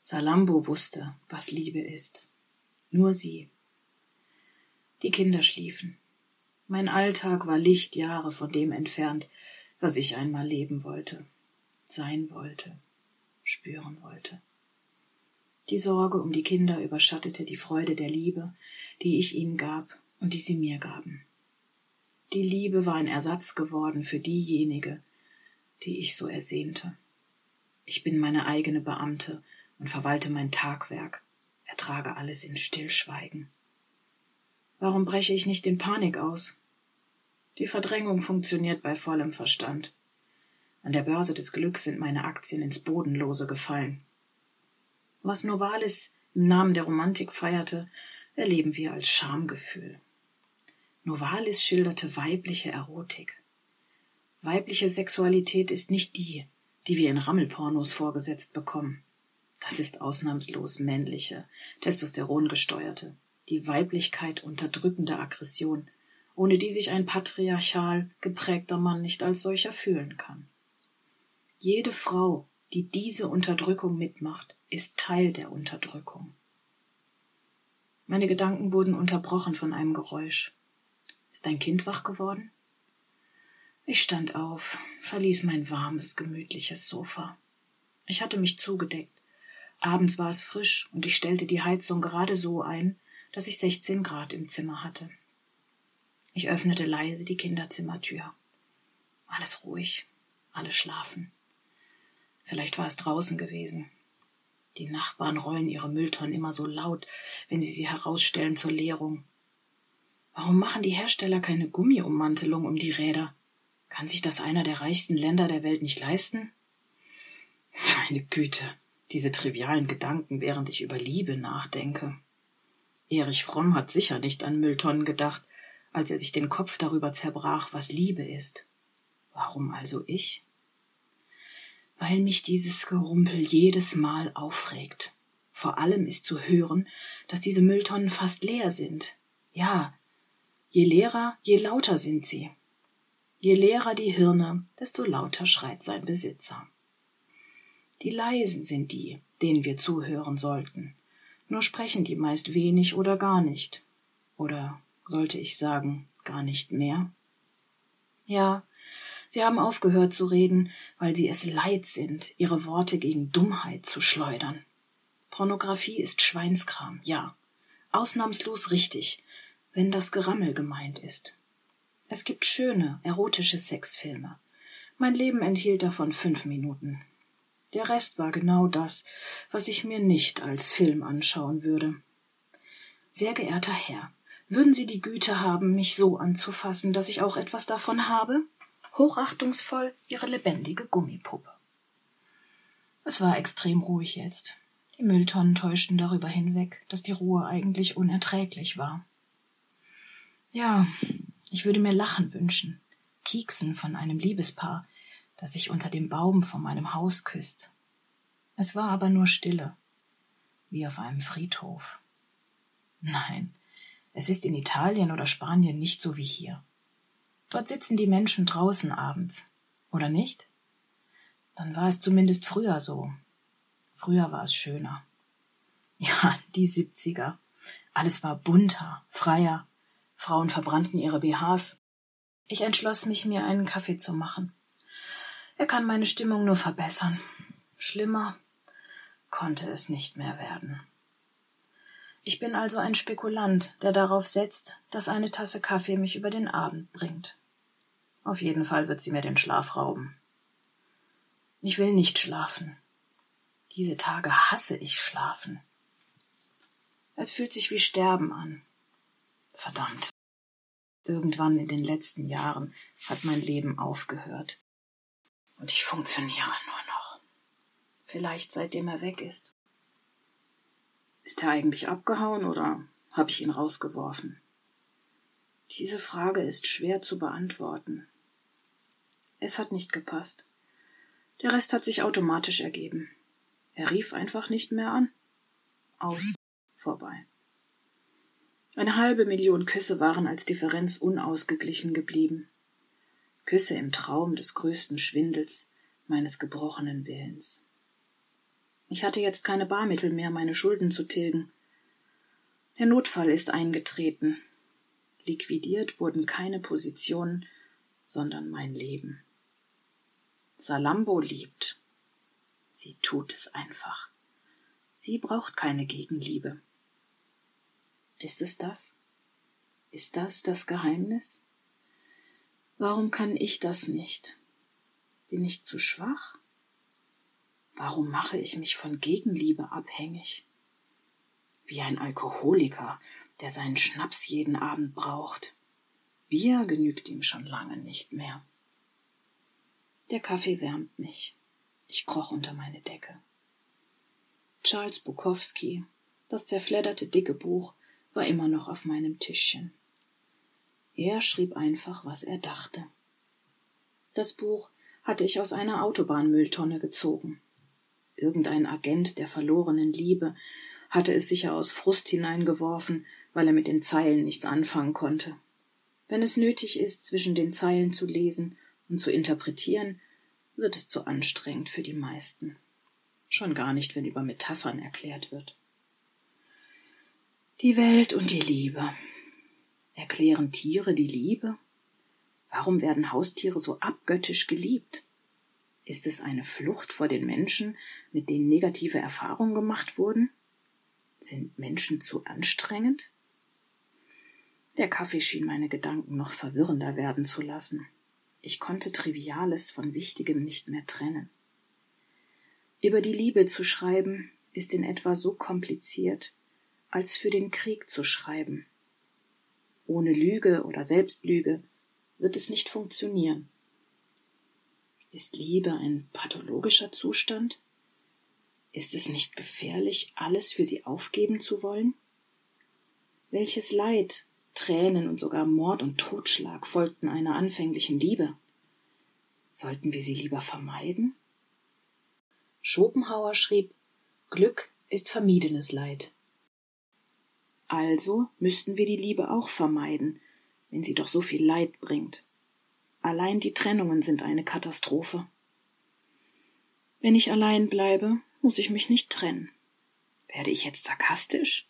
Salambo wusste, was Liebe ist. Nur sie. Die Kinder schliefen. Mein Alltag war Lichtjahre von dem entfernt, was ich einmal leben wollte, sein wollte, spüren wollte. Die Sorge um die Kinder überschattete die Freude der Liebe, die ich ihnen gab und die sie mir gaben. Die Liebe war ein Ersatz geworden für diejenige, die ich so ersehnte. Ich bin meine eigene Beamte und verwalte mein Tagwerk, ertrage alles in Stillschweigen. Warum breche ich nicht in Panik aus? Die Verdrängung funktioniert bei vollem Verstand. An der Börse des Glücks sind meine Aktien ins Bodenlose gefallen. Was Novalis im Namen der Romantik feierte, erleben wir als Schamgefühl. Novalis schilderte weibliche Erotik. Weibliche Sexualität ist nicht die, die wir in Rammelpornos vorgesetzt bekommen. Das ist ausnahmslos männliche, testosterongesteuerte, die Weiblichkeit unterdrückende Aggression, ohne die sich ein patriarchal geprägter Mann nicht als solcher fühlen kann. Jede Frau, die diese Unterdrückung mitmacht, ist Teil der Unterdrückung. Meine Gedanken wurden unterbrochen von einem Geräusch. Ist ein Kind wach geworden? Ich stand auf, verließ mein warmes, gemütliches Sofa. Ich hatte mich zugedeckt. Abends war es frisch und ich stellte die Heizung gerade so ein, dass ich 16 Grad im Zimmer hatte. Ich öffnete leise die Kinderzimmertür. Alles ruhig, alle schlafen. Vielleicht war es draußen gewesen. Die Nachbarn rollen ihre Mülltonnen immer so laut, wenn sie sie herausstellen zur Leerung. Warum machen die Hersteller keine Gummiummantelung um die Räder? Kann sich das einer der reichsten Länder der Welt nicht leisten? Meine Güte, diese trivialen Gedanken, während ich über Liebe nachdenke. Erich Fromm hat sicher nicht an Mülltonnen gedacht, als er sich den Kopf darüber zerbrach, was Liebe ist. Warum also ich? Weil mich dieses Gerumpel jedes Mal aufregt. Vor allem ist zu hören, dass diese Mülltonnen fast leer sind. Ja, je leerer, je lauter sind sie. Je leerer die Hirne, desto lauter schreit sein Besitzer. Die Leisen sind die, denen wir zuhören sollten. Nur sprechen die meist wenig oder gar nicht. Oder sollte ich sagen, gar nicht mehr? Ja, sie haben aufgehört zu reden, weil sie es leid sind, ihre Worte gegen Dummheit zu schleudern. Pornographie ist Schweinskram, ja, ausnahmslos richtig, wenn das Gerammel gemeint ist. Es gibt schöne, erotische Sexfilme. Mein Leben enthielt davon fünf Minuten. Der Rest war genau das, was ich mir nicht als Film anschauen würde. Sehr geehrter Herr, würden Sie die Güte haben, mich so anzufassen, dass ich auch etwas davon habe? Hochachtungsvoll Ihre lebendige Gummipuppe. Es war extrem ruhig jetzt. Die Mülltonnen täuschten darüber hinweg, dass die Ruhe eigentlich unerträglich war. Ja, ich würde mir Lachen wünschen, Kieksen von einem Liebespaar, das sich unter dem Baum vor meinem Haus küsst. Es war aber nur Stille, wie auf einem Friedhof. Nein, es ist in Italien oder Spanien nicht so wie hier. Dort sitzen die Menschen draußen abends, oder nicht? Dann war es zumindest früher so. Früher war es schöner. Ja, die Siebziger. Alles war bunter, freier, Frauen verbrannten ihre BHs. Ich entschloss mich, mir einen Kaffee zu machen. Er kann meine Stimmung nur verbessern. Schlimmer konnte es nicht mehr werden. Ich bin also ein Spekulant, der darauf setzt, dass eine Tasse Kaffee mich über den Abend bringt. Auf jeden Fall wird sie mir den Schlaf rauben. Ich will nicht schlafen. Diese Tage hasse ich schlafen. Es fühlt sich wie Sterben an. Verdammt. Irgendwann in den letzten Jahren hat mein Leben aufgehört. Und ich funktioniere nur noch. Vielleicht seitdem er weg ist. Ist er eigentlich abgehauen oder habe ich ihn rausgeworfen? Diese Frage ist schwer zu beantworten. Es hat nicht gepasst. Der Rest hat sich automatisch ergeben. Er rief einfach nicht mehr an. Aus. Vorbei. Eine halbe Million Küsse waren als Differenz unausgeglichen geblieben. Küsse im Traum des größten Schwindels meines gebrochenen Willens. Ich hatte jetzt keine Barmittel mehr, meine Schulden zu tilgen. Der Notfall ist eingetreten. Liquidiert wurden keine Positionen, sondern mein Leben. Salambo liebt. Sie tut es einfach. Sie braucht keine Gegenliebe. Ist es das? Ist das das Geheimnis? Warum kann ich das nicht? Bin ich zu schwach? Warum mache ich mich von Gegenliebe abhängig? Wie ein Alkoholiker, der seinen Schnaps jeden Abend braucht. Bier genügt ihm schon lange nicht mehr. Der Kaffee wärmt mich. Ich kroch unter meine Decke. Charles Bukowski, das zerfledderte dicke Buch, war immer noch auf meinem Tischchen. Er schrieb einfach, was er dachte. Das Buch hatte ich aus einer Autobahnmülltonne gezogen. Irgendein Agent der verlorenen Liebe hatte es sicher aus Frust hineingeworfen, weil er mit den Zeilen nichts anfangen konnte. Wenn es nötig ist, zwischen den Zeilen zu lesen und zu interpretieren, wird es zu anstrengend für die meisten. Schon gar nicht, wenn über Metaphern erklärt wird. Die Welt und die Liebe. Erklären Tiere die Liebe? Warum werden Haustiere so abgöttisch geliebt? Ist es eine Flucht vor den Menschen, mit denen negative Erfahrungen gemacht wurden? Sind Menschen zu anstrengend? Der Kaffee schien meine Gedanken noch verwirrender werden zu lassen. Ich konnte Triviales von Wichtigem nicht mehr trennen. Über die Liebe zu schreiben ist in etwa so kompliziert, als für den Krieg zu schreiben. Ohne Lüge oder Selbstlüge wird es nicht funktionieren. Ist Liebe ein pathologischer Zustand? Ist es nicht gefährlich, alles für sie aufgeben zu wollen? Welches Leid, Tränen und sogar Mord und Totschlag folgten einer anfänglichen Liebe? Sollten wir sie lieber vermeiden? Schopenhauer schrieb, Glück ist vermiedenes Leid. Also müssten wir die Liebe auch vermeiden, wenn sie doch so viel Leid bringt. Allein die Trennungen sind eine Katastrophe. Wenn ich allein bleibe, muss ich mich nicht trennen. Werde ich jetzt sarkastisch?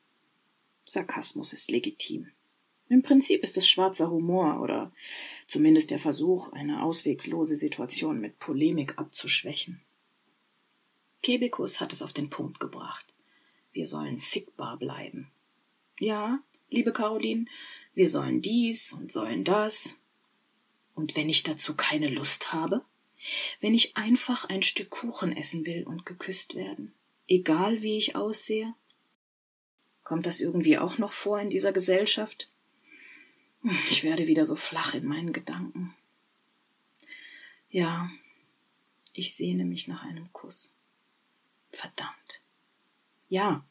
Sarkasmus ist legitim. Im Prinzip ist es schwarzer Humor oder zumindest der Versuch, eine auswegslose Situation mit Polemik abzuschwächen. Kebekus hat es auf den Punkt gebracht. Wir sollen fickbar bleiben. Ja, liebe Caroline, wir sollen dies und sollen das. Und wenn ich dazu keine Lust habe? Wenn ich einfach ein Stück Kuchen essen will und geküsst werden, egal wie ich aussehe? Kommt das irgendwie auch noch vor in dieser Gesellschaft? Ich werde wieder so flach in meinen Gedanken. Ja, ich sehne mich nach einem Kuss. Verdammt. Ja,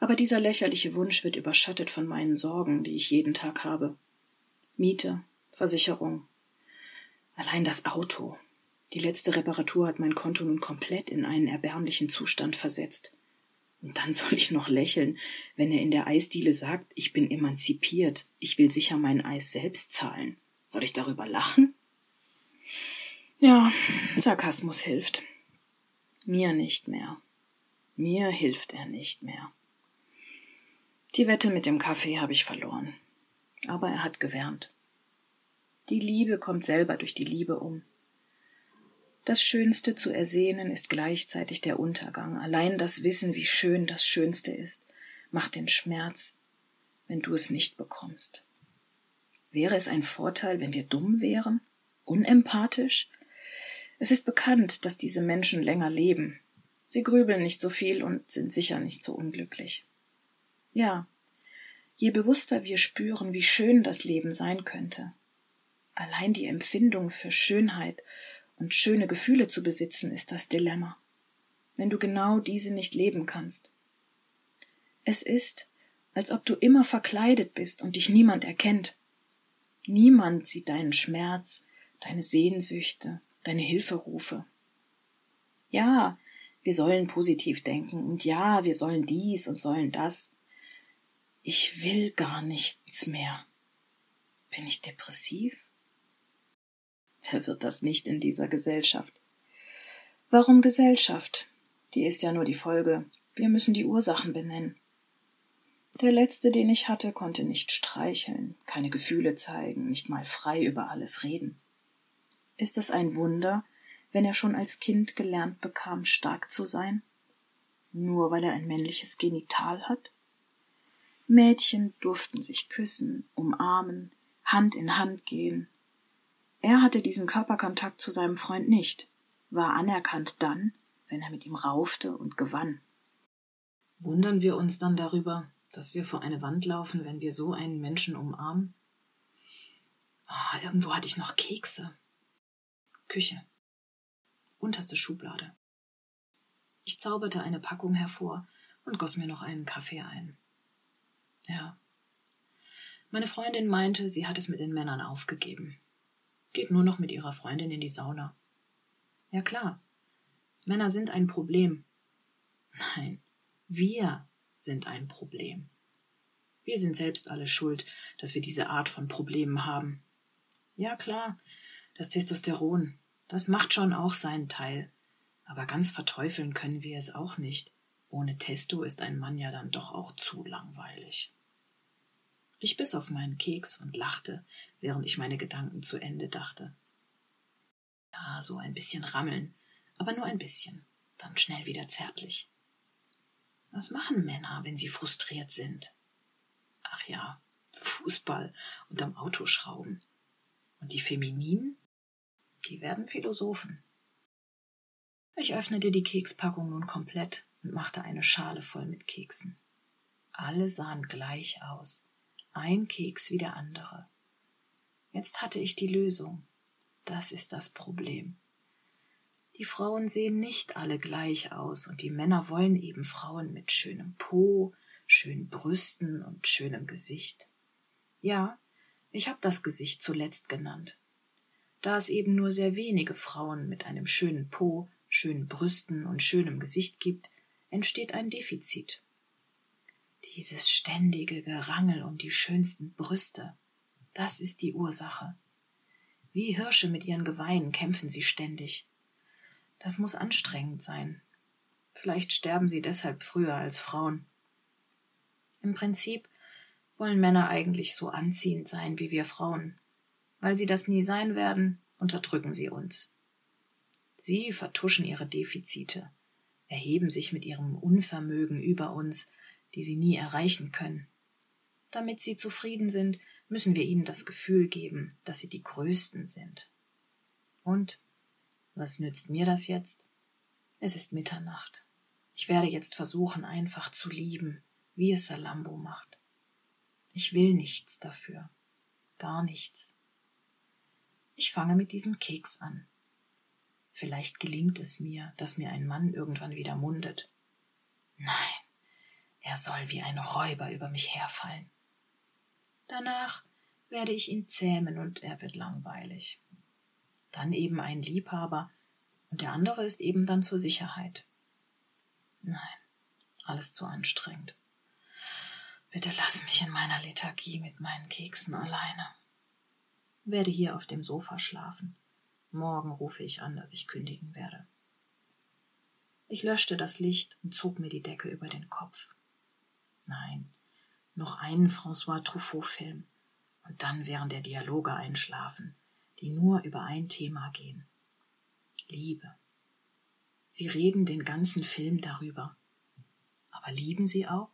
aber dieser lächerliche Wunsch wird überschattet von meinen Sorgen, die ich jeden Tag habe. Miete, Versicherung. Allein das Auto. Die letzte Reparatur hat mein Konto nun komplett in einen erbärmlichen Zustand versetzt. Und dann soll ich noch lächeln, wenn er in der Eisdiele sagt, ich bin emanzipiert, ich will sicher mein Eis selbst zahlen. Soll ich darüber lachen? Ja, Sarkasmus hilft. Mir nicht mehr. Mir hilft er nicht mehr. Die Wette mit dem Kaffee habe ich verloren. Aber er hat gewärmt. Die Liebe kommt selber durch die Liebe um. Das Schönste zu ersehnen ist gleichzeitig der Untergang. Allein das Wissen, wie schön das Schönste ist, macht den Schmerz, wenn du es nicht bekommst. Wäre es ein Vorteil, wenn wir dumm wären? Unempathisch? Es ist bekannt, dass diese Menschen länger leben. Sie grübeln nicht so viel und sind sicher nicht so unglücklich. Ja, je bewusster wir spüren, wie schön das Leben sein könnte. Allein die Empfindung für Schönheit und schöne Gefühle zu besitzen, ist das Dilemma, wenn du genau diese nicht leben kannst. Es ist, als ob du immer verkleidet bist und dich niemand erkennt. Niemand sieht deinen Schmerz, deine Sehnsüchte, deine Hilferufe. Ja, wir sollen positiv denken und ja, wir sollen dies und sollen das. Ich will gar nichts mehr. Bin ich depressiv? Wer wird das nicht in dieser Gesellschaft? Warum Gesellschaft? Die ist ja nur die Folge. Wir müssen die Ursachen benennen. Der letzte, den ich hatte, konnte nicht streicheln, keine Gefühle zeigen, nicht mal frei über alles reden. Ist es ein Wunder, wenn er schon als Kind gelernt bekam, stark zu sein? Nur weil er ein männliches Genital hat? Mädchen durften sich küssen, umarmen, Hand in Hand gehen. Er hatte diesen Körperkontakt zu seinem Freund nicht, war anerkannt dann, wenn er mit ihm raufte und gewann. Wundern wir uns dann darüber, dass wir vor eine Wand laufen, wenn wir so einen Menschen umarmen? Oh, irgendwo hatte ich noch Kekse. Küche. Unterste Schublade. Ich zauberte eine Packung hervor und goss mir noch einen Kaffee ein. Ja. Meine Freundin meinte, sie hat es mit den Männern aufgegeben. Geht nur noch mit ihrer Freundin in die Sauna. Ja klar. Männer sind ein Problem. Nein, wir sind ein Problem. Wir sind selbst alle schuld, dass wir diese Art von Problemen haben. Ja klar, das Testosteron, das macht schon auch seinen Teil. Aber ganz verteufeln können wir es auch nicht. Ohne Testo ist ein Mann ja dann doch auch zu langweilig. Ich biss auf meinen Keks und lachte, während ich meine Gedanken zu Ende dachte. Ja, so ein bisschen rammeln, aber nur ein bisschen, dann schnell wieder zärtlich. Was machen Männer, wenn sie frustriert sind? Ach ja, Fußball und am Auto schrauben. Und die Femininen? Die werden Philosophen. Ich öffnete die Kekspackung nun komplett und machte eine Schale voll mit Keksen. Alle sahen gleich aus, ein Keks wie der andere. Jetzt hatte ich die Lösung. Das ist das Problem. Die Frauen sehen nicht alle gleich aus, und die Männer wollen eben Frauen mit schönem Po, schönen Brüsten und schönem Gesicht. Ja, ich habe das Gesicht zuletzt genannt. Da es eben nur sehr wenige Frauen mit einem schönen Po, schönen Brüsten und schönem Gesicht gibt, entsteht ein Defizit. Dieses ständige Gerangel um die schönsten Brüste, das ist die Ursache. Wie Hirsche mit ihren Geweihen kämpfen sie ständig. Das muss anstrengend sein. Vielleicht sterben sie deshalb früher als Frauen. Im Prinzip wollen Männer eigentlich so anziehend sein wie wir Frauen. Weil sie das nie sein werden, unterdrücken sie uns. Sie vertuschen ihre Defizite, erheben sich mit ihrem Unvermögen über uns, die sie nie erreichen können. Damit sie zufrieden sind, müssen wir ihnen das Gefühl geben, dass sie die Größten sind. Und was nützt mir das jetzt? Es ist Mitternacht. Ich werde jetzt versuchen, einfach zu lieben, wie es Salambo macht. Ich will nichts dafür. Gar nichts. Ich fange mit diesem Keks an. Vielleicht gelingt es mir, dass mir ein Mann irgendwann wieder mundet. Nein, er soll wie ein Räuber über mich herfallen. Danach werde ich ihn zähmen und er wird langweilig. Dann eben ein Liebhaber und der andere ist eben dann zur Sicherheit. Nein, alles zu anstrengend. Bitte lass mich in meiner Lethargie mit meinen Keksen alleine. Werde hier auf dem Sofa schlafen. Morgen rufe ich an, dass ich kündigen werde. Ich löschte das Licht und zog mir die Decke über den Kopf. Nein, noch einen François Truffaut-Film und dann wären der Dialoge einschlafen, die nur über ein Thema gehen. Liebe. Sie reden den ganzen Film darüber. Aber lieben Sie auch?